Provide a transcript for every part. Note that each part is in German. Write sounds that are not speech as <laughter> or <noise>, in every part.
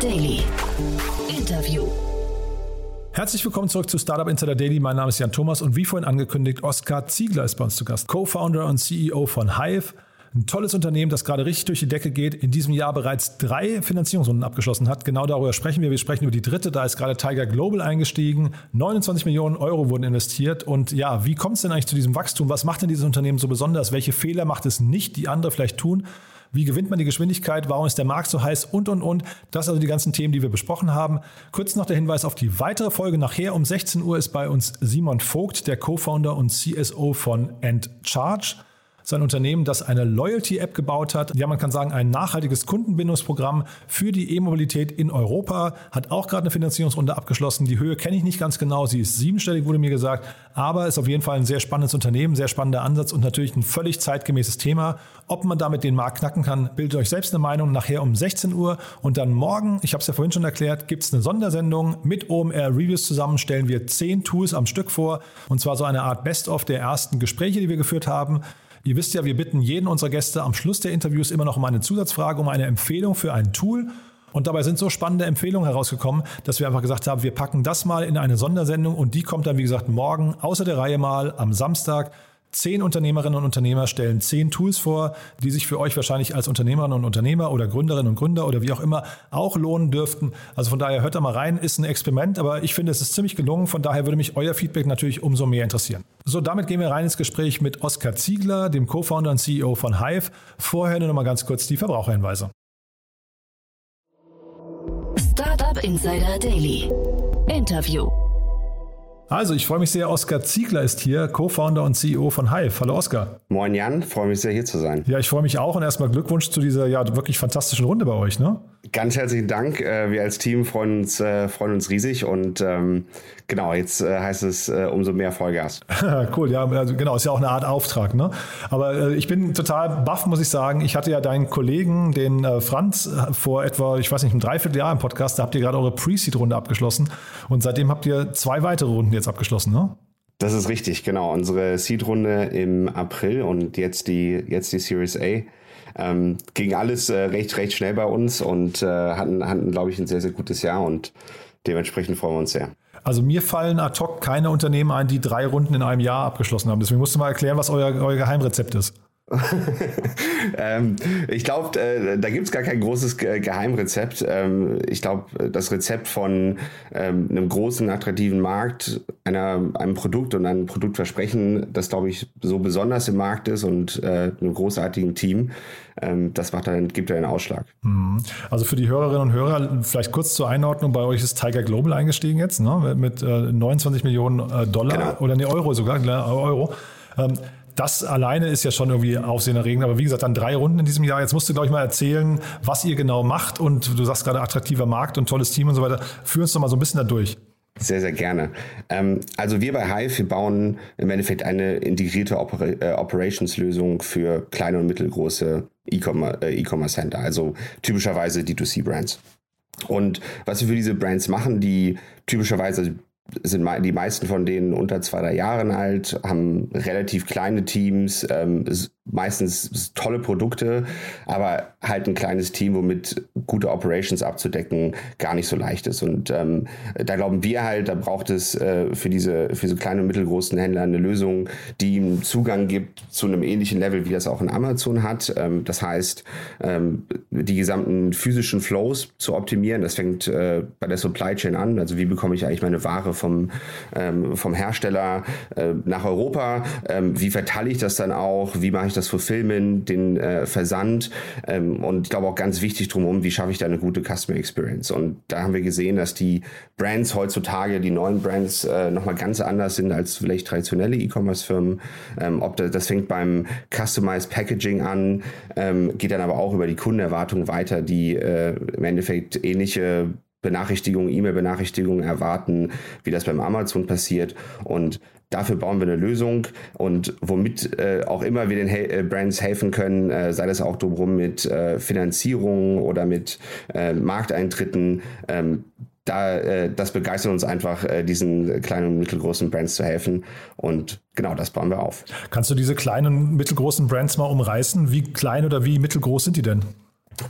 Daily. Interview. Herzlich willkommen zurück zu Startup Insider Daily. Mein Name ist Jan Thomas und wie vorhin angekündigt, Oskar Ziegler ist bei uns zu Gast, Co-Founder und CEO von Hive. Ein tolles Unternehmen, das gerade richtig durch die Decke geht, in diesem Jahr bereits drei Finanzierungsrunden abgeschlossen hat. Genau darüber sprechen wir. Wir sprechen über die dritte. Da ist gerade Tiger Global eingestiegen. 29 Millionen Euro wurden investiert. Und ja, wie kommt es denn eigentlich zu diesem Wachstum? Was macht denn dieses Unternehmen so besonders? Welche Fehler macht es nicht, die andere vielleicht tun? Wie gewinnt man die Geschwindigkeit? Warum ist der Markt so heiß? Und, und, und. Das sind also die ganzen Themen, die wir besprochen haben. Kurz noch der Hinweis auf die weitere Folge. Nachher um 16 Uhr ist bei uns Simon Vogt, der Co-Founder und CSO von Endcharge sein Unternehmen, das eine Loyalty-App gebaut hat. Ja, man kann sagen, ein nachhaltiges Kundenbindungsprogramm für die E-Mobilität in Europa. Hat auch gerade eine Finanzierungsrunde abgeschlossen. Die Höhe kenne ich nicht ganz genau. Sie ist siebenstellig, wurde mir gesagt. Aber ist auf jeden Fall ein sehr spannendes Unternehmen, sehr spannender Ansatz und natürlich ein völlig zeitgemäßes Thema. Ob man damit den Markt knacken kann, bildet euch selbst eine Meinung. Nachher um 16 Uhr und dann morgen, ich habe es ja vorhin schon erklärt, gibt es eine Sondersendung mit OMR Reviews zusammen. Stellen wir zehn Tools am Stück vor und zwar so eine Art Best-of der ersten Gespräche, die wir geführt haben. Ihr wisst ja, wir bitten jeden unserer Gäste am Schluss der Interviews immer noch um eine Zusatzfrage, um eine Empfehlung für ein Tool. Und dabei sind so spannende Empfehlungen herausgekommen, dass wir einfach gesagt haben, wir packen das mal in eine Sondersendung und die kommt dann, wie gesagt, morgen außer der Reihe mal am Samstag Zehn Unternehmerinnen und Unternehmer stellen zehn Tools vor, die sich für euch wahrscheinlich als Unternehmerinnen und Unternehmer oder Gründerinnen und Gründer oder wie auch immer auch lohnen dürften. Also von daher hört da mal rein, ist ein Experiment, aber ich finde, es ist ziemlich gelungen. Von daher würde mich euer Feedback natürlich umso mehr interessieren. So, damit gehen wir rein ins Gespräch mit Oskar Ziegler, dem Co-Founder und CEO von Hive. Vorher nur noch mal ganz kurz die Verbraucherhinweise. Startup Insider Daily. Interview. Also, ich freue mich sehr. Oskar Ziegler ist hier, Co-Founder und CEO von Hive. Hallo, Oskar. Moin, Jan. Freue mich sehr, hier zu sein. Ja, ich freue mich auch und erstmal Glückwunsch zu dieser ja wirklich fantastischen Runde bei euch, ne? Ganz herzlichen Dank. Äh, wir als Team freuen uns, äh, freuen uns riesig und ähm, genau, jetzt äh, heißt es umso mehr Vollgas. <laughs> cool, ja, also genau, ist ja auch eine Art Auftrag, ne? Aber ich bin total baff, muss ich sagen. Ich hatte ja deinen Kollegen, den Franz, vor etwa, ich weiß nicht, einem Dreivierteljahr im Podcast, da habt ihr gerade eure Pre-Seed-Runde abgeschlossen und seitdem habt ihr zwei weitere Runden jetzt abgeschlossen, ne? Das ist richtig, genau. Unsere Seed-Runde im April und jetzt die, jetzt die Series A. Ähm, ging alles äh, recht, recht schnell bei uns und äh, hatten, hatten glaube ich, ein sehr, sehr gutes Jahr und dementsprechend freuen wir uns sehr. Also mir fallen ad hoc keine Unternehmen ein, die drei Runden in einem Jahr abgeschlossen haben. Deswegen musst du mal erklären, was euer, euer Geheimrezept ist. <laughs> ähm, ich glaube, äh, da gibt es gar kein großes Ge Geheimrezept. Ähm, ich glaube, das Rezept von ähm, einem großen, attraktiven Markt, einer, einem Produkt und einem Produktversprechen, das, glaube ich, so besonders im Markt ist und äh, einem großartigen Team, ähm, das macht dann, gibt einen Ausschlag. Mhm. Also für die Hörerinnen und Hörer, vielleicht kurz zur Einordnung, bei euch ist Tiger Global eingestiegen jetzt, ne? mit äh, 29 Millionen äh, Dollar genau. oder ne Euro sogar, Euro. Das alleine ist ja schon irgendwie aufsehenerregend. Aber wie gesagt, dann drei Runden in diesem Jahr. Jetzt musst du, glaube ich, mal erzählen, was ihr genau macht. Und du sagst gerade attraktiver Markt und tolles Team und so weiter. Führ uns doch mal so ein bisschen da durch. Sehr, sehr gerne. Ähm, also wir bei Hive, wir bauen im Endeffekt eine integrierte Oper äh, Operations-Lösung für kleine und mittelgroße E-Commerce-Center, äh, also typischerweise D2C-Brands. Und was wir für diese Brands machen, die typischerweise sind die meisten von denen unter zwei, drei Jahren alt, haben relativ kleine Teams, ähm, meistens tolle Produkte, aber halt ein kleines Team, womit gute Operations abzudecken gar nicht so leicht ist. Und ähm, da glauben wir halt, da braucht es äh, für diese für so kleine und mittelgroßen Händler eine Lösung, die ihm Zugang gibt zu einem ähnlichen Level, wie das auch in Amazon hat. Ähm, das heißt, ähm, die gesamten physischen Flows zu optimieren. Das fängt äh, bei der Supply Chain an. Also wie bekomme ich eigentlich meine Ware vom ähm, vom Hersteller äh, nach Europa? Ähm, wie verteile ich das dann auch? Wie mache ich das Fulfillment, den äh, Versand ähm, und ich glaube auch ganz wichtig drumherum, wie schaffe ich da eine gute Customer Experience. Und da haben wir gesehen, dass die Brands heutzutage, die neuen Brands äh, nochmal ganz anders sind als vielleicht traditionelle E-Commerce-Firmen. Ähm, ob das, das fängt beim Customized Packaging an, ähm, geht dann aber auch über die Kundenerwartung weiter, die äh, im Endeffekt ähnliche Benachrichtigungen, E-Mail-Benachrichtigungen erwarten, wie das beim Amazon passiert. Und Dafür bauen wir eine Lösung und womit äh, auch immer wir den He äh, Brands helfen können, äh, sei das auch drumherum mit äh, Finanzierung oder mit äh, Markteintritten, ähm, da, das begeistert uns einfach, diesen kleinen und mittelgroßen Brands zu helfen. Und genau das bauen wir auf. Kannst du diese kleinen und mittelgroßen Brands mal umreißen? Wie klein oder wie mittelgroß sind die denn?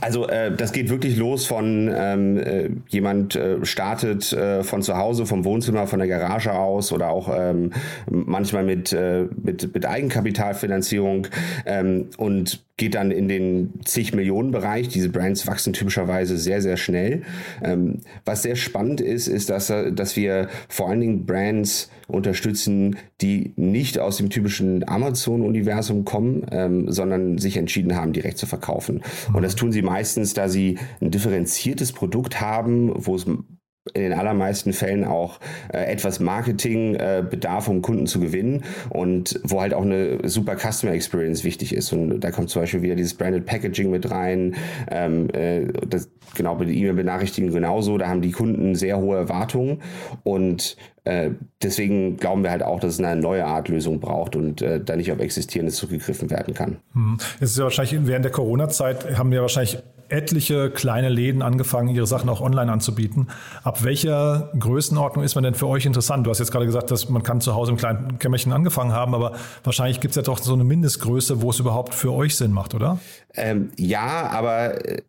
Also äh, das geht wirklich los von ähm, äh, jemand äh, startet äh, von zu Hause, vom Wohnzimmer, von der Garage aus oder auch ähm, manchmal mit, äh, mit, mit Eigenkapitalfinanzierung ähm, und geht dann in den zig Millionen Bereich. Diese Brands wachsen typischerweise sehr, sehr schnell. Ähm, was sehr spannend ist, ist, dass, dass wir vor allen Dingen Brands unterstützen, die nicht aus dem typischen Amazon-Universum kommen, ähm, sondern sich entschieden haben, direkt zu verkaufen. Und das tun sie meistens, da sie ein differenziertes Produkt haben, wo es in den allermeisten Fällen auch äh, etwas Marketing äh, um Kunden zu gewinnen und wo halt auch eine super Customer Experience wichtig ist. Und da kommt zum Beispiel wieder dieses Branded Packaging mit rein. Ähm, äh, das, genau, bei der E-Mail-Benachrichtigung genauso. Da haben die Kunden sehr hohe Erwartungen und äh, deswegen glauben wir halt auch, dass es eine neue Art Lösung braucht und äh, da nicht auf Existierendes zurückgegriffen werden kann. Hm. Es ist ja wahrscheinlich während der Corona-Zeit haben wir wahrscheinlich etliche kleine Läden angefangen, ihre Sachen auch online anzubieten. Ab welcher Größenordnung ist man denn für euch interessant? Du hast jetzt gerade gesagt, dass man kann zu Hause im kleinen Kämmerchen angefangen haben, aber wahrscheinlich gibt es ja doch so eine Mindestgröße, wo es überhaupt für euch Sinn macht, oder? Ähm, ja, aber äh,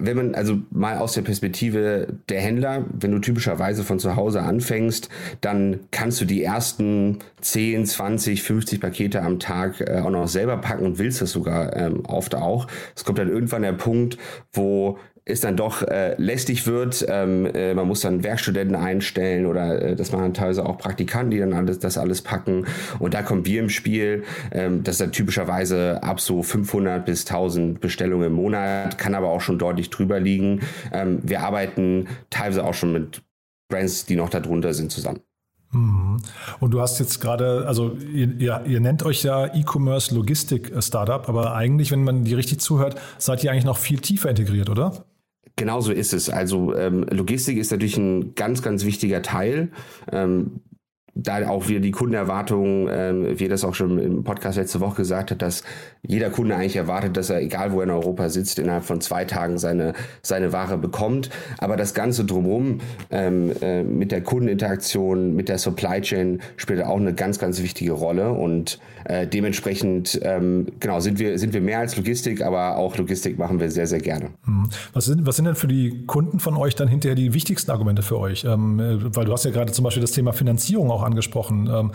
wenn man also mal aus der Perspektive der Händler, wenn du typischerweise von zu Hause anfängst, dann kannst du die ersten 10, 20, 50 Pakete am Tag äh, auch noch selber packen und willst das sogar ähm, oft auch. Es kommt dann irgendwann der Punkt, wo es dann doch äh, lästig wird. Ähm, äh, man muss dann Werkstudenten einstellen oder äh, das machen teilweise auch Praktikanten, die dann alles, das alles packen. Und da kommt wir im Spiel. Ähm, das ist dann typischerweise ab so 500 bis 1000 Bestellungen im Monat, kann aber auch schon deutlich drüber liegen. Ähm, wir arbeiten teilweise auch schon mit Brands, die noch darunter sind, zusammen. Mhm. Und du hast jetzt gerade, also ihr, ihr, ihr nennt euch ja E-Commerce Logistik Startup, aber eigentlich, wenn man die richtig zuhört, seid ihr eigentlich noch viel tiefer integriert, oder? Genauso ist es. Also ähm, Logistik ist natürlich ein ganz, ganz wichtiger Teil. Ähm, da auch wieder die Kundenerwartung, ähm, wie das auch schon im Podcast letzte Woche gesagt hat, dass jeder Kunde eigentlich erwartet, dass er, egal wo er in Europa sitzt, innerhalb von zwei Tagen seine, seine Ware bekommt. Aber das Ganze drumherum ähm, äh, mit der Kundeninteraktion, mit der Supply Chain spielt auch eine ganz, ganz wichtige Rolle. Und äh, dementsprechend, ähm, genau, sind wir, sind wir mehr als Logistik, aber auch Logistik machen wir sehr, sehr gerne. Hm. Was sind, was sind denn für die Kunden von euch dann hinterher die wichtigsten Argumente für euch? Ähm, äh, weil du hast ja gerade zum Beispiel das Thema Finanzierung auch angesprochen. Ähm,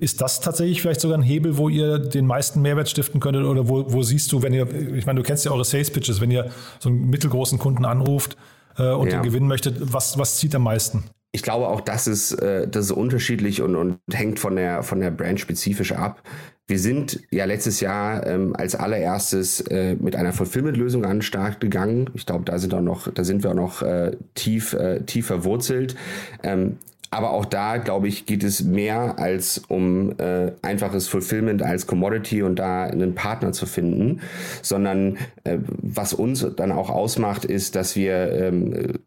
ist das tatsächlich vielleicht sogar ein Hebel, wo ihr den meisten Mehrwert stiften könntet? Oder wo, wo siehst du, wenn ihr, ich meine, du kennst ja eure Sales Pitches, wenn ihr so einen mittelgroßen Kunden anruft äh, und ja. den gewinnen möchtet, was, was zieht am meisten? ich glaube auch, das ist, äh, das ist unterschiedlich und, und hängt von der, von der Brand spezifisch ab. Wir sind ja letztes Jahr ähm, als allererstes äh, mit einer Fulfillment-Lösung an den Start gegangen. Ich glaube, da sind auch noch, da sind wir auch noch äh, tief, äh, tief verwurzelt. Ähm, aber auch da, glaube ich, geht es mehr als um äh, einfaches Fulfillment als Commodity und da einen Partner zu finden, sondern äh, was uns dann auch ausmacht, ist, dass wir ähm,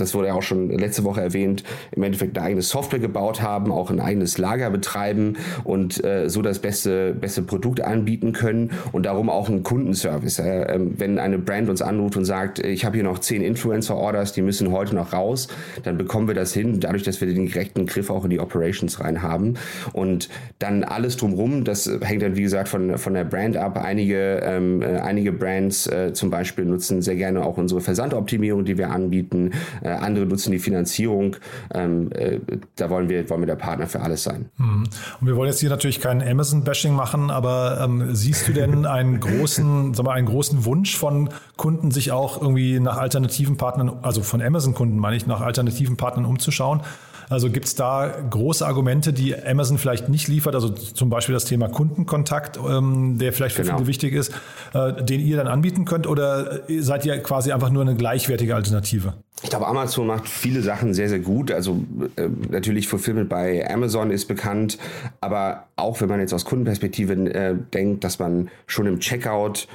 das wurde ja auch schon letzte Woche erwähnt, im Endeffekt eine eigene Software gebaut haben, auch ein eigenes Lager betreiben und äh, so das beste, beste Produkt anbieten können und darum auch einen Kundenservice. Äh, wenn eine Brand uns anruft und sagt, ich habe hier noch zehn Influencer-Orders, die müssen heute noch raus, dann bekommen wir das hin, dadurch, dass wir den direkten Griff auch in die Operations rein haben. Und dann alles drumherum, das hängt dann, wie gesagt, von, von der Brand ab. Einige, ähm, äh, einige Brands äh, zum Beispiel nutzen sehr gerne auch unsere Versandoptimierung, die wir anbieten. Andere nutzen die Finanzierung. Ähm, äh, da wollen wir, wollen wir der Partner für alles sein. Mhm. Und wir wollen jetzt hier natürlich kein Amazon-Bashing machen, aber ähm, siehst du denn einen großen, <laughs> sag mal, einen großen Wunsch von Kunden, sich auch irgendwie nach alternativen Partnern, also von Amazon-Kunden meine ich, nach alternativen Partnern umzuschauen? Also gibt es da große Argumente, die Amazon vielleicht nicht liefert? Also zum Beispiel das Thema Kundenkontakt, ähm, der vielleicht für genau. viele wichtig ist, äh, den ihr dann anbieten könnt? Oder seid ihr quasi einfach nur eine gleichwertige Alternative? Ich glaube, Amazon macht viele Sachen sehr, sehr gut. Also äh, natürlich Fulfillment bei Amazon ist bekannt, aber auch wenn man jetzt aus Kundenperspektive äh, denkt, dass man schon im Checkout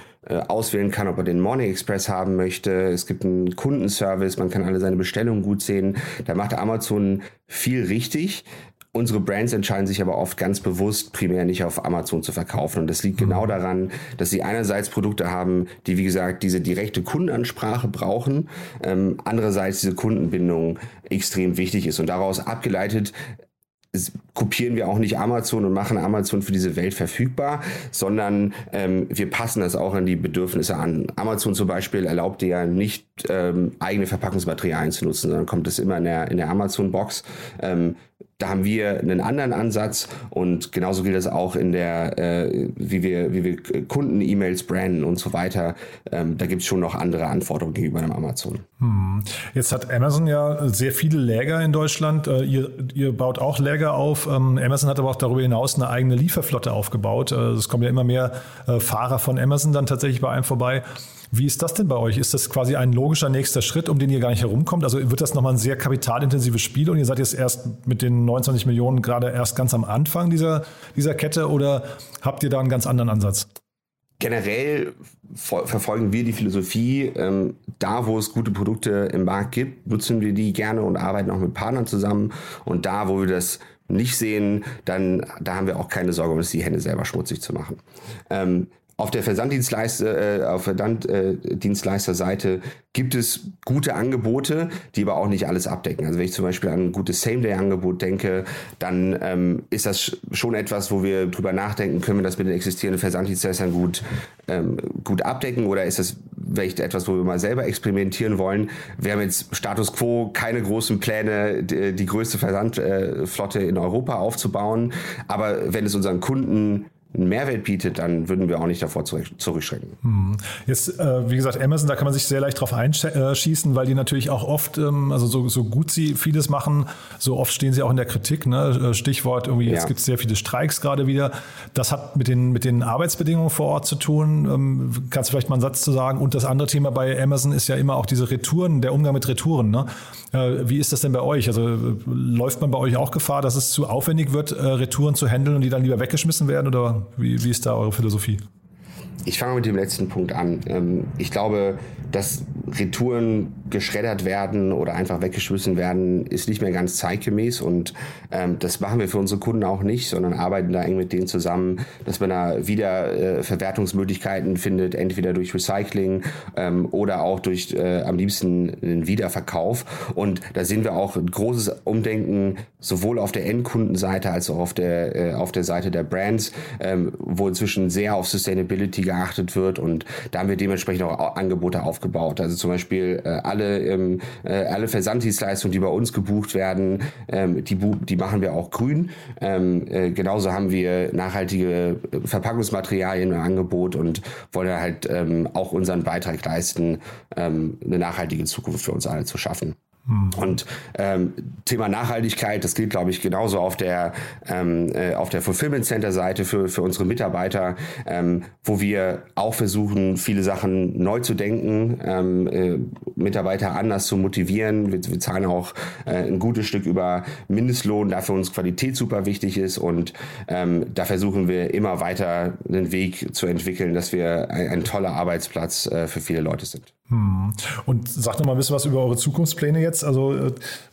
auswählen kann, ob er den Morning Express haben möchte. Es gibt einen Kundenservice, man kann alle seine Bestellungen gut sehen. Da macht Amazon viel richtig. Unsere Brands entscheiden sich aber oft ganz bewusst, primär nicht auf Amazon zu verkaufen. Und das liegt genau mhm. daran, dass sie einerseits Produkte haben, die, wie gesagt, diese direkte Kundenansprache brauchen, ähm, andererseits diese Kundenbindung extrem wichtig ist. Und daraus abgeleitet kopieren wir auch nicht Amazon und machen Amazon für diese Welt verfügbar, sondern ähm, wir passen das auch an die Bedürfnisse an. Amazon zum Beispiel erlaubt dir ja nicht ähm, eigene Verpackungsmaterialien zu nutzen, sondern kommt das immer in der, in der Amazon-Box. Ähm, da haben wir einen anderen Ansatz und genauso gilt das auch in der, äh, wie wir, wie wir Kunden-E-Mails branden und so weiter. Ähm, da gibt es schon noch andere Anforderungen gegenüber einem Amazon. Hm. Jetzt hat Amazon ja sehr viele Läger in Deutschland. Äh, ihr, ihr baut auch Läger auf. Ähm, Amazon hat aber auch darüber hinaus eine eigene Lieferflotte aufgebaut. Äh, es kommen ja immer mehr äh, Fahrer von Amazon dann tatsächlich bei einem vorbei. Wie ist das denn bei euch? Ist das quasi ein logischer nächster Schritt, um den ihr gar nicht herumkommt? Also wird das nochmal ein sehr kapitalintensives Spiel und ihr seid jetzt erst mit den 29 Millionen gerade erst ganz am Anfang dieser, dieser Kette oder habt ihr da einen ganz anderen Ansatz? Generell verfolgen wir die Philosophie, ähm, da wo es gute Produkte im Markt gibt, nutzen wir die gerne und arbeiten auch mit Partnern zusammen. Und da, wo wir das nicht sehen, dann da haben wir auch keine Sorge, uns die Hände selber schmutzig zu machen. Ähm, auf der Versanddienstleister, äh, auf Versanddienstleisterseite gibt es gute Angebote, die aber auch nicht alles abdecken. Also wenn ich zum Beispiel an ein gutes Same-Day-Angebot denke, dann ähm, ist das schon etwas, wo wir drüber nachdenken, können wir das mit den existierenden Versanddienstleistern gut, ähm, gut abdecken oder ist das vielleicht etwas, wo wir mal selber experimentieren wollen. Wir haben jetzt Status Quo keine großen Pläne, die, die größte Versandflotte in Europa aufzubauen, aber wenn es unseren Kunden einen Mehrwert bietet, dann würden wir auch nicht davor zurückschrecken. Hm. Jetzt, äh, wie gesagt, Amazon, da kann man sich sehr leicht drauf einschießen, weil die natürlich auch oft, ähm, also so, so gut sie vieles machen, so oft stehen sie auch in der Kritik. Ne? Äh, Stichwort irgendwie, jetzt ja. gibt es sehr viele Streiks gerade wieder. Das hat mit den, mit den Arbeitsbedingungen vor Ort zu tun. Ähm, kannst du vielleicht mal einen Satz zu sagen? Und das andere Thema bei Amazon ist ja immer auch diese Retouren, der Umgang mit Retouren. Ne? Äh, wie ist das denn bei euch? Also äh, läuft man bei euch auch Gefahr, dass es zu aufwendig wird, äh, Retouren zu handeln und die dann lieber weggeschmissen werden? Oder wie, wie ist da eure Philosophie? Ich fange mit dem letzten Punkt an. Ähm, ich glaube, dass Retouren geschreddert werden oder einfach weggeschmissen werden, ist nicht mehr ganz zeitgemäß und ähm, das machen wir für unsere Kunden auch nicht, sondern arbeiten da eng mit denen zusammen, dass man da wieder äh, Verwertungsmöglichkeiten findet, entweder durch Recycling ähm, oder auch durch äh, am liebsten einen Wiederverkauf. Und da sehen wir auch ein großes Umdenken sowohl auf der Endkundenseite als auch auf der äh, auf der Seite der Brands, ähm, wo inzwischen sehr auf Sustainability geachtet wird und da haben wir dementsprechend auch Angebote aufgebaut. Also zum Beispiel äh, alle, ähm, äh, alle Versanddienstleistungen, die bei uns gebucht werden, ähm, die, die machen wir auch grün. Ähm, äh, genauso haben wir nachhaltige Verpackungsmaterialien im Angebot und wollen halt ähm, auch unseren Beitrag leisten, ähm, eine nachhaltige Zukunft für uns alle zu schaffen. Mhm. Und ähm, Thema Nachhaltigkeit, das gilt, glaube ich, genauso auf der ähm, äh, auf der Fulfillment Center Seite für für unsere Mitarbeiter, ähm, wo wir auch versuchen, viele Sachen neu zu denken, ähm, äh, Mitarbeiter anders zu motivieren. Wir, wir zahlen auch äh, ein gutes Stück über Mindestlohn, da für uns Qualität super wichtig ist und ähm, da versuchen wir immer weiter einen Weg zu entwickeln, dass wir ein, ein toller Arbeitsplatz äh, für viele Leute sind. Hm. Und sagt noch mal ein bisschen was über eure Zukunftspläne jetzt. Also äh,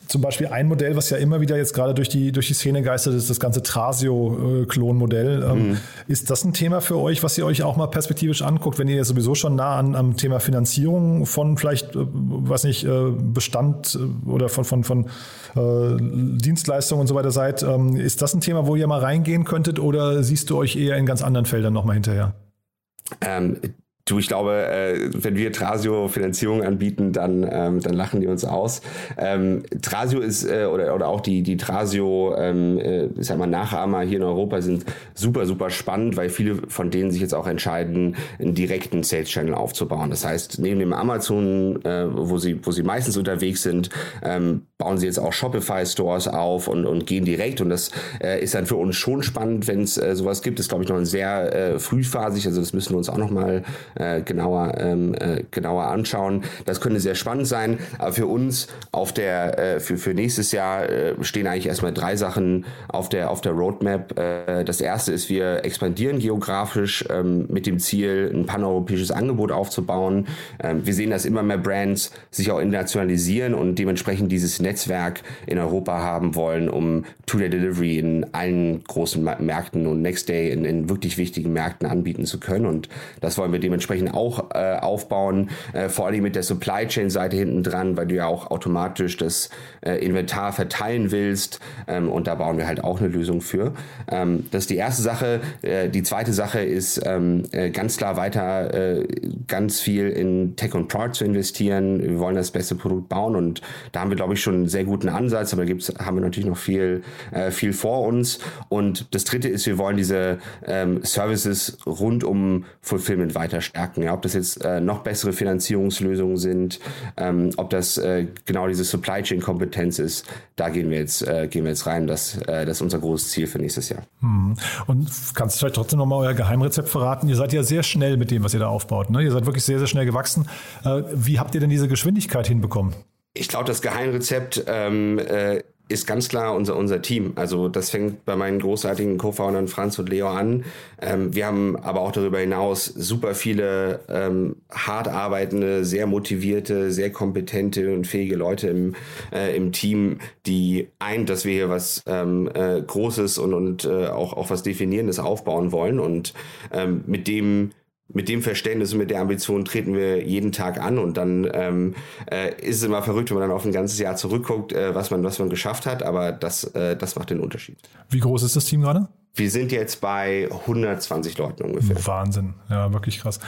zum Beispiel ein Modell, was ja immer wieder jetzt gerade durch die, durch die Szene geistert, ist das ganze Trasio-Klonmodell. Ähm, mhm. Ist das ein Thema für euch, was ihr euch auch mal perspektivisch anguckt, wenn ihr sowieso schon nah an, am Thema Finanzierung von vielleicht, äh, weiß nicht, äh, Bestand äh, oder von, von, von äh, Dienstleistungen und so weiter seid? Ähm, ist das ein Thema, wo ihr mal reingehen könntet oder siehst du euch eher in ganz anderen Feldern nochmal hinterher? Ähm, Du, ich glaube, äh, wenn wir Trasio Finanzierung anbieten, dann, ähm, dann lachen die uns aus. Ähm, Trasio ist, äh, oder, oder auch die, die Trasio, ähm, äh, ich sag mal, Nachahmer hier in Europa sind super, super spannend, weil viele von denen sich jetzt auch entscheiden, einen direkten Sales-Channel aufzubauen. Das heißt, neben dem Amazon, äh, wo, sie, wo sie meistens unterwegs sind, ähm, bauen sie jetzt auch Shopify-Stores auf und, und gehen direkt. Und das äh, ist dann für uns schon spannend, wenn es äh, sowas gibt. Das ist, glaube ich, noch ein sehr äh, frühphasig. Also das müssen wir uns auch noch mal äh, genauer, ähm, äh, genauer anschauen. Das könnte sehr spannend sein. Aber für uns auf der, äh, für, für nächstes Jahr äh, stehen eigentlich erstmal drei Sachen auf der, auf der Roadmap. Äh, das erste ist, wir expandieren geografisch ähm, mit dem Ziel, ein paneuropäisches Angebot aufzubauen. Ähm, wir sehen, dass immer mehr Brands sich auch internationalisieren und dementsprechend dieses Netzwerk in Europa haben wollen, um Two-Day-Delivery in allen großen Märkten und Next Day in, in wirklich wichtigen Märkten anbieten zu können. Und das wollen wir dementsprechend dementsprechend auch äh, aufbauen, äh, vor allem mit der Supply Chain Seite hinten dran, weil du ja auch automatisch das äh, Inventar verteilen willst ähm, und da bauen wir halt auch eine Lösung für. Ähm, das ist die erste Sache. Äh, die zweite Sache ist ähm, äh, ganz klar weiter äh, ganz viel in Tech und Product zu investieren. Wir wollen das beste Produkt bauen und da haben wir glaube ich schon einen sehr guten Ansatz, aber gibt's, haben wir natürlich noch viel, viel vor uns. Und das dritte ist, wir wollen diese ähm, Services rund um Fulfillment weiter stärken. Ja, ob das jetzt äh, noch bessere Finanzierungslösungen sind, ähm, ob das äh, genau diese Supply Chain Kompetenz ist, da gehen wir jetzt, äh, gehen wir jetzt rein. Das, äh, das ist unser großes Ziel für nächstes Jahr. Hm. Und kannst du vielleicht trotzdem nochmal euer Geheimrezept verraten? Ihr seid ja sehr schnell mit dem, was ihr da aufbaut. Ne? Ihr seid wirklich sehr, sehr schnell gewachsen. Äh, wie habt ihr denn diese Geschwindigkeit hinbekommen? Ich glaube, das Geheimrezept ähm, äh, ist ganz klar unser, unser Team. Also das fängt bei meinen großartigen Co-Foundern Franz und Leo an. Ähm, wir haben aber auch darüber hinaus super viele ähm, hart arbeitende, sehr motivierte, sehr kompetente und fähige Leute im, äh, im Team, die eint, dass wir hier was ähm, äh, Großes und, und äh, auch, auch was Definierendes aufbauen wollen. Und ähm, mit dem mit dem Verständnis und mit der Ambition treten wir jeden Tag an und dann ähm, äh, ist es immer verrückt, wenn man dann auf ein ganzes Jahr zurückguckt, äh, was man was man geschafft hat, aber das äh, das macht den Unterschied. Wie groß ist das Team gerade? Wir sind jetzt bei 120 Leuten ungefähr. Wahnsinn, ja, wirklich krass.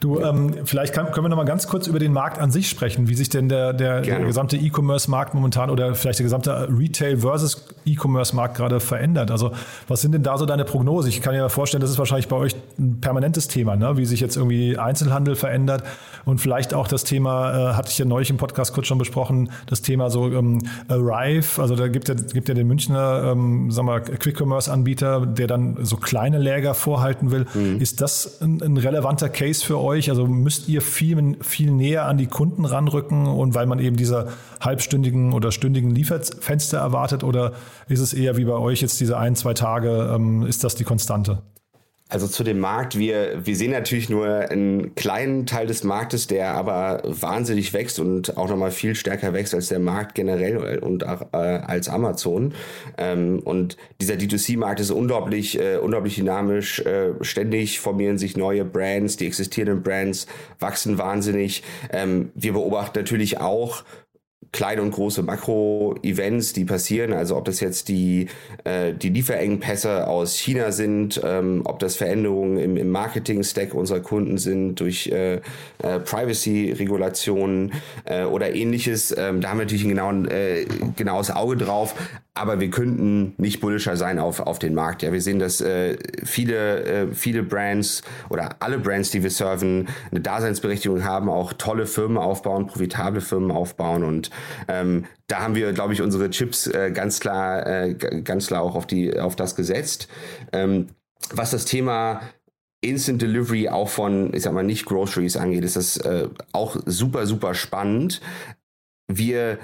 Du, ähm, vielleicht kann, können wir noch mal ganz kurz über den Markt an sich sprechen, wie sich denn der, der, der gesamte E-Commerce-Markt momentan oder vielleicht der gesamte Retail versus E-Commerce-Markt gerade verändert. Also was sind denn da so deine Prognosen? Ich kann mir vorstellen, das ist wahrscheinlich bei euch ein permanentes Thema, ne? wie sich jetzt irgendwie Einzelhandel verändert und vielleicht auch das Thema, äh, hatte ich ja neulich im Podcast kurz schon besprochen, das Thema so ähm, Arrive, also da gibt ja, gibt ja den Münchner, ähm, sagen wir, Quick-Commerce-Anbieter, der dann so kleine Läger vorhalten will. Mhm. Ist das ein, ein relevanter Case für euch? Also müsst ihr viel, viel näher an die Kunden ranrücken und weil man eben diese halbstündigen oder stündigen Lieferfenster erwartet oder ist es eher wie bei euch jetzt diese ein, zwei Tage, ähm, ist das die Konstante? Also zu dem Markt, wir, wir sehen natürlich nur einen kleinen Teil des Marktes, der aber wahnsinnig wächst und auch nochmal viel stärker wächst als der Markt generell und auch, äh, als Amazon. Ähm, und dieser D2C-Markt ist unglaublich, äh, unglaublich dynamisch. Äh, ständig formieren sich neue Brands, die existierenden Brands wachsen wahnsinnig. Ähm, wir beobachten natürlich auch, kleine und große Makro-Events, die passieren. Also ob das jetzt die, äh, die Lieferengpässe aus China sind, ähm, ob das Veränderungen im, im Marketing-Stack unserer Kunden sind durch äh, äh, Privacy-Regulationen äh, oder ähnliches. Ähm, da haben wir natürlich ein genauen, äh, genaues Auge drauf aber wir könnten nicht bullischer sein auf, auf den Markt. Ja, wir sehen, dass äh, viele, äh, viele Brands oder alle Brands, die wir serven, eine Daseinsberechtigung haben, auch tolle Firmen aufbauen, profitable Firmen aufbauen und ähm, da haben wir, glaube ich, unsere Chips äh, ganz klar, äh, ganz klar auch auf die, auf das gesetzt. Ähm, was das Thema Instant Delivery auch von, ich sag mal, nicht Groceries angeht, ist das äh, auch super, super spannend. Wir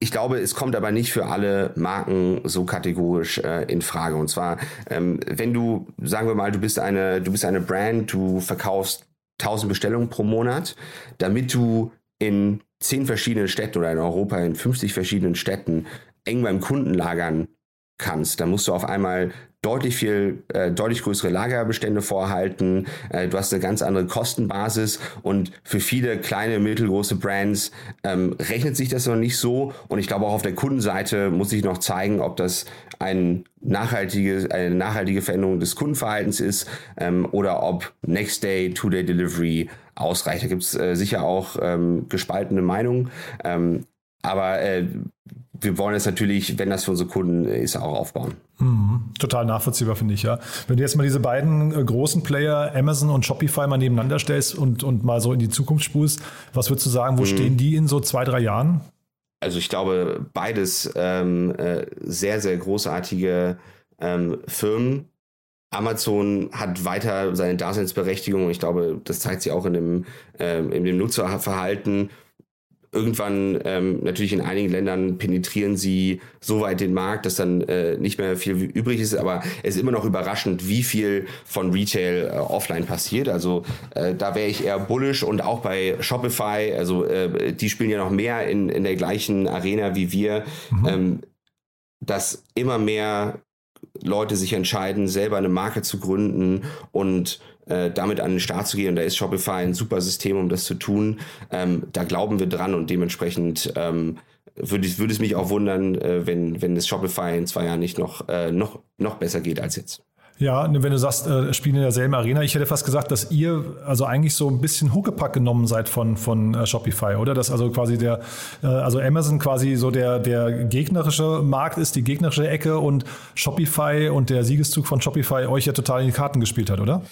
ich glaube, es kommt aber nicht für alle Marken so kategorisch äh, in Frage. Und zwar, ähm, wenn du, sagen wir mal, du bist eine, du bist eine Brand, du verkaufst 1000 Bestellungen pro Monat, damit du in zehn verschiedenen Städten oder in Europa in 50 verschiedenen Städten eng beim Kunden lagern kannst, dann musst du auf einmal deutlich viel, äh, deutlich größere Lagerbestände vorhalten. Äh, du hast eine ganz andere Kostenbasis und für viele kleine, mittelgroße Brands ähm, rechnet sich das noch nicht so. Und ich glaube auch auf der Kundenseite muss ich noch zeigen, ob das ein nachhaltige, eine nachhaltige Veränderung des Kundenverhaltens ist ähm, oder ob Next Day, Two-Day Delivery ausreicht. Da gibt es äh, sicher auch ähm, gespaltene Meinungen. Ähm, aber äh, wir wollen es natürlich, wenn das für unsere Kunden ist, auch aufbauen. Mhm. Total nachvollziehbar, finde ich, ja. Wenn du jetzt mal diese beiden äh, großen Player, Amazon und Shopify, mal nebeneinander stellst und, und mal so in die Zukunft spulst, was würdest du sagen, wo mhm. stehen die in so zwei, drei Jahren? Also ich glaube, beides ähm, äh, sehr, sehr großartige ähm, Firmen. Amazon hat weiter seine Daseinsberechtigung. Ich glaube, das zeigt sich auch in dem, ähm, in dem Nutzerverhalten irgendwann ähm, natürlich in einigen Ländern penetrieren sie so weit den Markt, dass dann äh, nicht mehr viel übrig ist, aber es ist immer noch überraschend, wie viel von Retail äh, offline passiert. Also äh, da wäre ich eher bullish und auch bei Shopify, also äh, die spielen ja noch mehr in, in der gleichen Arena wie wir, mhm. ähm, dass immer mehr Leute sich entscheiden, selber eine Marke zu gründen und äh, damit an den Start zu gehen. Und da ist Shopify ein super System, um das zu tun. Ähm, da glauben wir dran und dementsprechend ähm, würde, würde es mich auch wundern, äh, wenn, wenn das Shopify in zwei Jahren nicht noch, äh, noch, noch besser geht als jetzt. Ja, wenn du sagst, äh, spielen in derselben Arena, ich hätte fast gesagt, dass ihr also eigentlich so ein bisschen Huckepack genommen seid von, von äh, Shopify, oder? Dass also quasi der, äh, also Amazon quasi so der, der gegnerische Markt ist, die gegnerische Ecke und Shopify und der Siegeszug von Shopify euch ja total in die Karten gespielt hat, oder?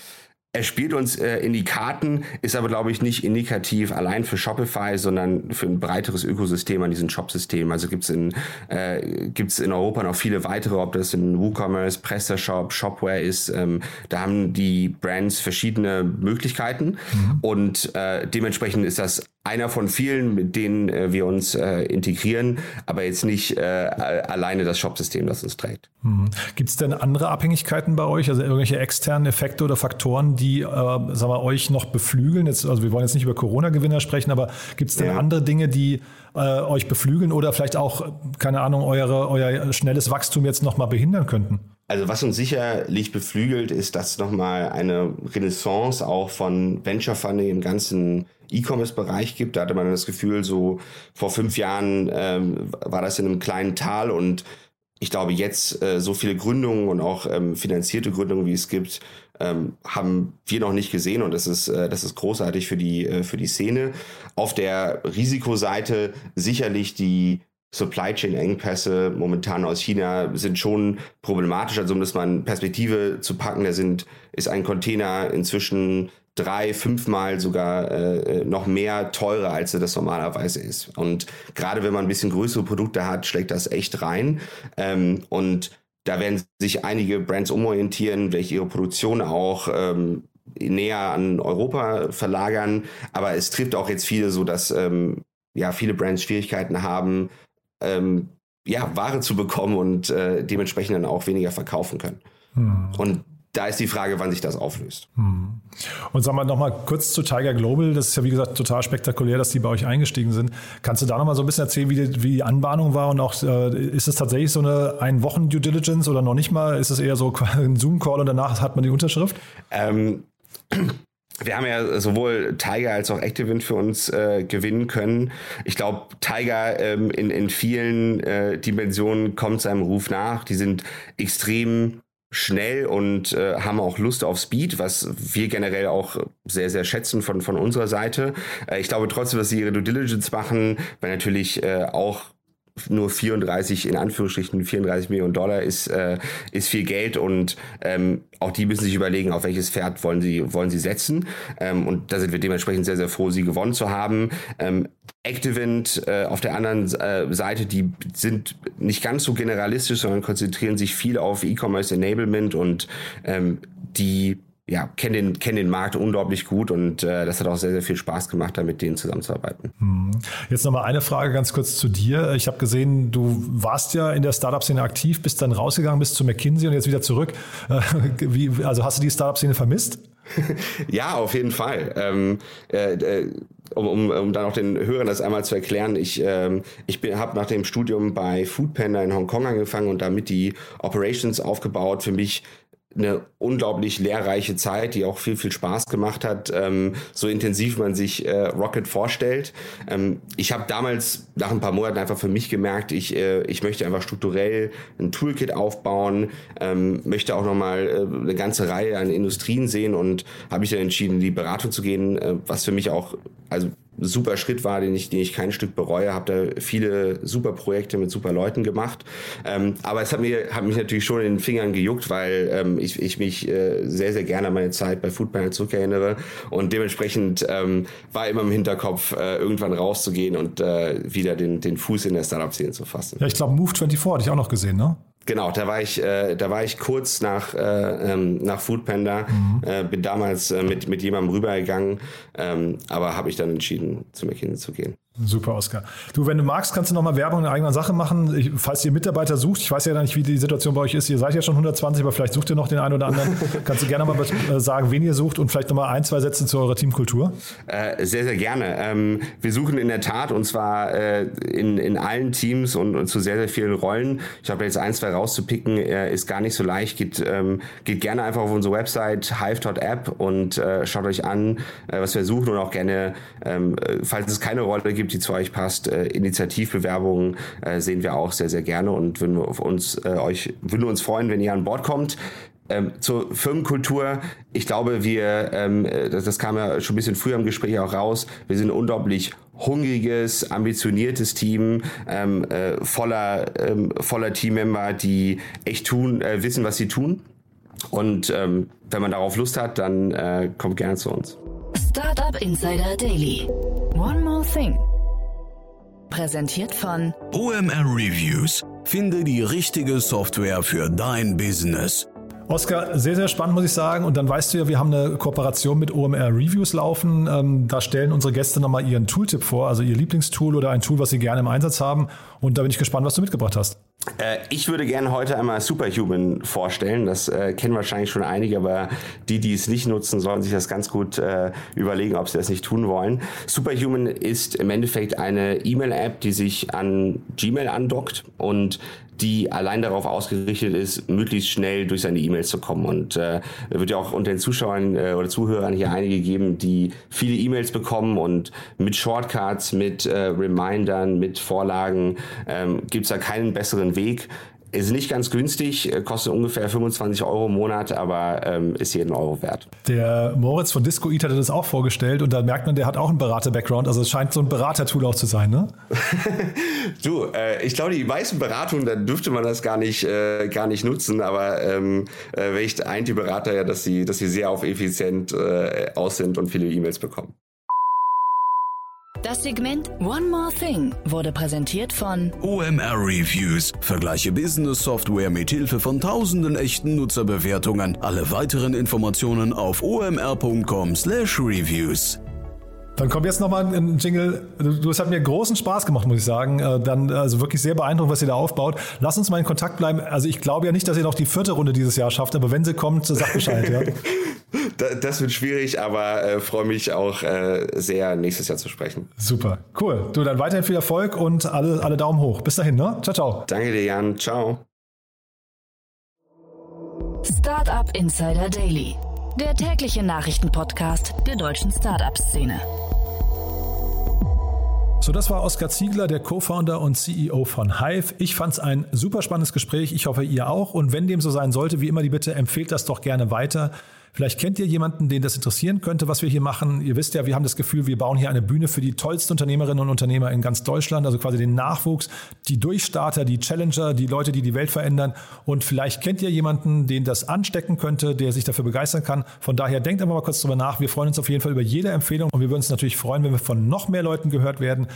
Er spielt uns äh, in die Karten, ist aber, glaube ich, nicht indikativ allein für Shopify, sondern für ein breiteres Ökosystem an diesem Shop-System. Also gibt es in, äh, gibt's in Europa noch viele weitere, ob das in WooCommerce, PrestaShop, Shopware ist. Ähm, da haben die Brands verschiedene Möglichkeiten mhm. und äh, dementsprechend ist das einer von vielen, mit denen äh, wir uns äh, integrieren, aber jetzt nicht äh, alleine das Shop-System, das uns trägt. Mhm. Gibt es denn andere Abhängigkeiten bei euch, also irgendwelche externen Effekte oder Faktoren, die äh, sagen wir, euch noch beflügeln? Jetzt, also wir wollen jetzt nicht über Corona-Gewinner sprechen, aber gibt es denn ja. andere Dinge, die äh, euch beflügeln oder vielleicht auch, keine Ahnung, eure, euer schnelles Wachstum jetzt nochmal behindern könnten? Also was uns sicherlich beflügelt, ist, dass nochmal eine Renaissance auch von Venture Funding im ganzen E-Commerce-Bereich gibt. Da hatte man das Gefühl, so vor fünf Jahren ähm, war das in einem kleinen Tal und ich glaube, jetzt äh, so viele Gründungen und auch ähm, finanzierte Gründungen, wie es gibt, ähm, haben wir noch nicht gesehen und das ist, äh, das ist großartig für die, äh, für die Szene. Auf der Risikoseite sicherlich die Supply Chain Engpässe momentan aus China sind schon problematisch. Also um das mal in Perspektive zu packen, da sind, ist ein Container inzwischen drei, fünfmal sogar äh, noch mehr teurer, als er das normalerweise ist. Und gerade wenn man ein bisschen größere Produkte hat, schlägt das echt rein. Ähm, und da werden sich einige Brands umorientieren, welche ihre Produktion auch ähm, näher an Europa verlagern. Aber es trifft auch jetzt viele so, dass ähm, ja viele Brands Schwierigkeiten haben, ähm, ja, Ware zu bekommen und äh, dementsprechend dann auch weniger verkaufen können. Hm. Und da ist die Frage, wann sich das auflöst. Hm. Und sag mal nochmal kurz zu Tiger Global. Das ist ja wie gesagt total spektakulär, dass die bei euch eingestiegen sind. Kannst du da nochmal so ein bisschen erzählen, wie die, wie die Anbahnung war und auch äh, ist es tatsächlich so eine ein Wochen Due Diligence oder noch nicht mal? Ist es eher so <laughs> ein Zoom Call und danach hat man die Unterschrift? Ähm, wir haben ja sowohl Tiger als auch Activin für uns äh, gewinnen können. Ich glaube, Tiger ähm, in, in vielen äh, Dimensionen kommt seinem Ruf nach. Die sind extrem schnell und äh, haben auch Lust auf Speed, was wir generell auch sehr, sehr schätzen von, von unserer Seite. Äh, ich glaube trotzdem, dass sie ihre Due Diligence machen, weil natürlich äh, auch nur 34, in Anführungsstrichen 34 Millionen Dollar ist, äh, ist viel Geld und ähm, auch die müssen sich überlegen, auf welches Pferd wollen sie, wollen sie setzen. Ähm, und da sind wir dementsprechend sehr, sehr froh, sie gewonnen zu haben. Ähm, Activent äh, auf der anderen äh, Seite, die sind nicht ganz so generalistisch, sondern konzentrieren sich viel auf E-Commerce Enablement und ähm, die ja, kennen den, kennen den Markt unglaublich gut und äh, das hat auch sehr, sehr viel Spaß gemacht, da mit denen zusammenzuarbeiten. Hm. Jetzt nochmal eine Frage ganz kurz zu dir. Ich habe gesehen, du warst ja in der Startup-Szene aktiv, bist dann rausgegangen, bist zu McKinsey und jetzt wieder zurück. Äh, wie, also hast du die Startup-Szene vermisst? <laughs> ja, auf jeden Fall. Ähm, äh, äh, um, um, um dann auch den Hörern das einmal zu erklären, ich, ähm, ich habe nach dem Studium bei Foodpanda in Hongkong angefangen und damit die Operations aufgebaut. Für mich eine unglaublich lehrreiche Zeit, die auch viel, viel Spaß gemacht hat, ähm, so intensiv man sich äh, Rocket vorstellt. Ähm, ich habe damals nach ein paar Monaten einfach für mich gemerkt, ich, äh, ich möchte einfach strukturell ein Toolkit aufbauen, ähm, möchte auch nochmal äh, eine ganze Reihe an Industrien sehen und habe mich dann entschieden, in die Beratung zu gehen, äh, was für mich auch, also super Schritt war, den ich, den ich kein Stück bereue. Habe da viele super Projekte mit super Leuten gemacht. Ähm, aber es hat mir hat mich natürlich schon in den Fingern gejuckt, weil ähm, ich, ich mich äh, sehr, sehr gerne an meine Zeit bei Foodpanel zurückerinnere. Und dementsprechend ähm, war immer im Hinterkopf, äh, irgendwann rauszugehen und äh, wieder den, den Fuß in der Startup-Szene zu fassen. Ja, ich glaube, Move24 hatte ich auch noch gesehen, ne? Genau, da war ich, äh, da war ich kurz nach äh, ähm, nach Foodpanda, mhm. äh, bin damals äh, mit mit jemandem rübergegangen, ähm, aber habe ich dann entschieden, zu McKinsey zu gehen. Super, Oskar. Du, wenn du magst, kannst du nochmal Werbung in eigener Sache machen. Ich, falls ihr Mitarbeiter sucht, ich weiß ja nicht, wie die Situation bei euch ist. Ihr seid ja schon 120, aber vielleicht sucht ihr noch den einen oder anderen. <laughs> kannst du gerne mal äh, sagen, wen ihr sucht und vielleicht nochmal ein, zwei Sätze zu eurer Teamkultur? Äh, sehr, sehr gerne. Ähm, wir suchen in der Tat und zwar äh, in, in allen Teams und, und, zu sehr, sehr vielen Rollen. Ich habe jetzt ein, zwei rauszupicken, äh, ist gar nicht so leicht. Geht, ähm, geht gerne einfach auf unsere Website hive.app und äh, schaut euch an, äh, was wir suchen und auch gerne, ähm, falls es keine Rolle gibt, die zu euch passt. Äh, Initiativbewerbungen äh, sehen wir auch sehr, sehr gerne und würden uns, äh, euch, würden uns freuen, wenn ihr an Bord kommt. Ähm, zur Firmenkultur, ich glaube, wir, ähm, das, das kam ja schon ein bisschen früher im Gespräch auch raus, wir sind unglaublich hungriges, ambitioniertes Team, ähm, äh, voller, ähm, voller Teammember, die echt tun, äh, wissen, was sie tun. Und ähm, wenn man darauf Lust hat, dann äh, kommt gerne zu uns. Startup Insider Daily. One more thing. Präsentiert von OMR Reviews. Finde die richtige Software für dein Business. Oskar, sehr, sehr spannend, muss ich sagen. Und dann weißt du ja, wir haben eine Kooperation mit OMR Reviews laufen. Ähm, da stellen unsere Gäste nochmal ihren Tooltip vor, also ihr Lieblingstool oder ein Tool, was sie gerne im Einsatz haben. Und da bin ich gespannt, was du mitgebracht hast. Äh, ich würde gerne heute einmal Superhuman vorstellen. Das äh, kennen wahrscheinlich schon einige, aber die, die es nicht nutzen, sollen sich das ganz gut äh, überlegen, ob sie das nicht tun wollen. Superhuman ist im Endeffekt eine E-Mail-App, die sich an Gmail andockt und die allein darauf ausgerichtet ist, möglichst schnell durch seine E-Mails zu kommen. Und äh, wird ja auch unter den Zuschauern äh, oder Zuhörern hier einige geben, die viele E-Mails bekommen und mit Shortcuts, mit äh, Remindern, mit Vorlagen ähm, gibt es da keinen besseren Weg, ist nicht ganz günstig, äh, kostet ungefähr 25 Euro im Monat, aber ähm, ist jeden Euro wert. Der Moritz von Disco Eat hat das auch vorgestellt und da merkt man, der hat auch einen Berater-Background. Also es scheint so ein Berater-Tool auch zu sein, ne? <laughs> du, äh, ich glaube, die meisten Beratungen, da dürfte man das gar nicht, äh, gar nicht nutzen, aber ähm, äh, welcht eint die Berater ja, dass sie, dass sie sehr auf effizient äh, aus sind und viele E-Mails bekommen. Das Segment One More Thing wurde präsentiert von OMR Reviews. Vergleiche Business Software mit Hilfe von tausenden echten Nutzerbewertungen. Alle weiteren Informationen auf omr.com/reviews. Dann kommt jetzt nochmal ein Jingle. Du, es hat mir großen Spaß gemacht, muss ich sagen. Äh, dann also wirklich sehr beeindruckend, was ihr da aufbaut. Lass uns mal in Kontakt bleiben. Also ich glaube ja nicht, dass ihr noch die vierte Runde dieses Jahr schafft, aber wenn sie kommt, sagt Bescheid. ja. <laughs> das wird schwierig, aber äh, freue mich auch äh, sehr, nächstes Jahr zu sprechen. Super, cool. Du, dann weiterhin viel Erfolg und alle, alle Daumen hoch. Bis dahin, ne? Ciao, ciao. Danke dir, Jan. Ciao. Startup Insider Daily, der tägliche Nachrichtenpodcast der deutschen Startup-Szene. So, das war Oskar Ziegler, der Co-Founder und CEO von Hive. Ich fand es ein super spannendes Gespräch. Ich hoffe, ihr auch. Und wenn dem so sein sollte, wie immer die Bitte, empfehlt das doch gerne weiter. Vielleicht kennt ihr jemanden, den das interessieren könnte, was wir hier machen. Ihr wisst ja, wir haben das Gefühl, wir bauen hier eine Bühne für die tollsten Unternehmerinnen und Unternehmer in ganz Deutschland, also quasi den Nachwuchs, die Durchstarter, die Challenger, die Leute, die die Welt verändern. Und vielleicht kennt ihr jemanden, den das anstecken könnte, der sich dafür begeistern kann. Von daher denkt einfach mal kurz drüber nach. Wir freuen uns auf jeden Fall über jede Empfehlung und wir würden uns natürlich freuen, wenn wir von noch mehr Leuten gehört werden.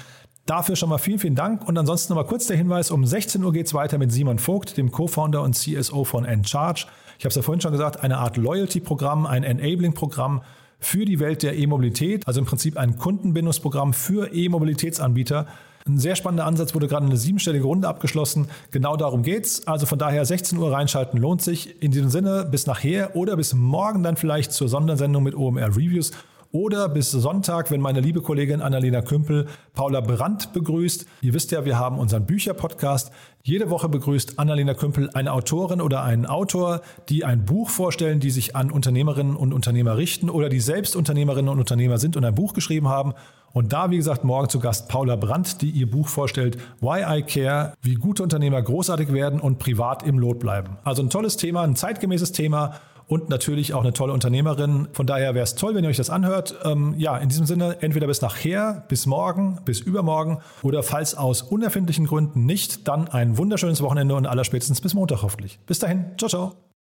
Dafür schon mal vielen, vielen Dank. Und ansonsten nochmal kurz der Hinweis, um 16 Uhr geht es weiter mit Simon Vogt, dem Co-Founder und CSO von Encharge. Ich habe es ja vorhin schon gesagt, eine Art Loyalty-Programm, ein Enabling-Programm für die Welt der E-Mobilität, also im Prinzip ein Kundenbindungsprogramm für E-Mobilitätsanbieter. Ein sehr spannender Ansatz wurde gerade eine siebenstellige Runde abgeschlossen. Genau darum geht's. Also von daher 16 Uhr reinschalten lohnt sich. In diesem Sinne bis nachher oder bis morgen dann vielleicht zur Sondersendung mit OMR Reviews oder bis Sonntag, wenn meine liebe Kollegin Annalena Kümpel Paula Brandt begrüßt. Ihr wisst ja, wir haben unseren Bücherpodcast. Jede Woche begrüßt Annalena Kümpel eine Autorin oder einen Autor, die ein Buch vorstellen, die sich an Unternehmerinnen und Unternehmer richten oder die selbst Unternehmerinnen und Unternehmer sind und ein Buch geschrieben haben. Und da, wie gesagt, morgen zu Gast Paula Brandt, die ihr Buch vorstellt, Why I Care, wie gute Unternehmer großartig werden und privat im Lot bleiben. Also ein tolles Thema, ein zeitgemäßes Thema und natürlich auch eine tolle Unternehmerin. Von daher wäre es toll, wenn ihr euch das anhört. Ähm, ja, in diesem Sinne, entweder bis nachher, bis morgen, bis übermorgen oder falls aus unerfindlichen Gründen nicht, dann ein wunderschönes Wochenende und allerspätestens bis Montag hoffentlich. Bis dahin, ciao, ciao.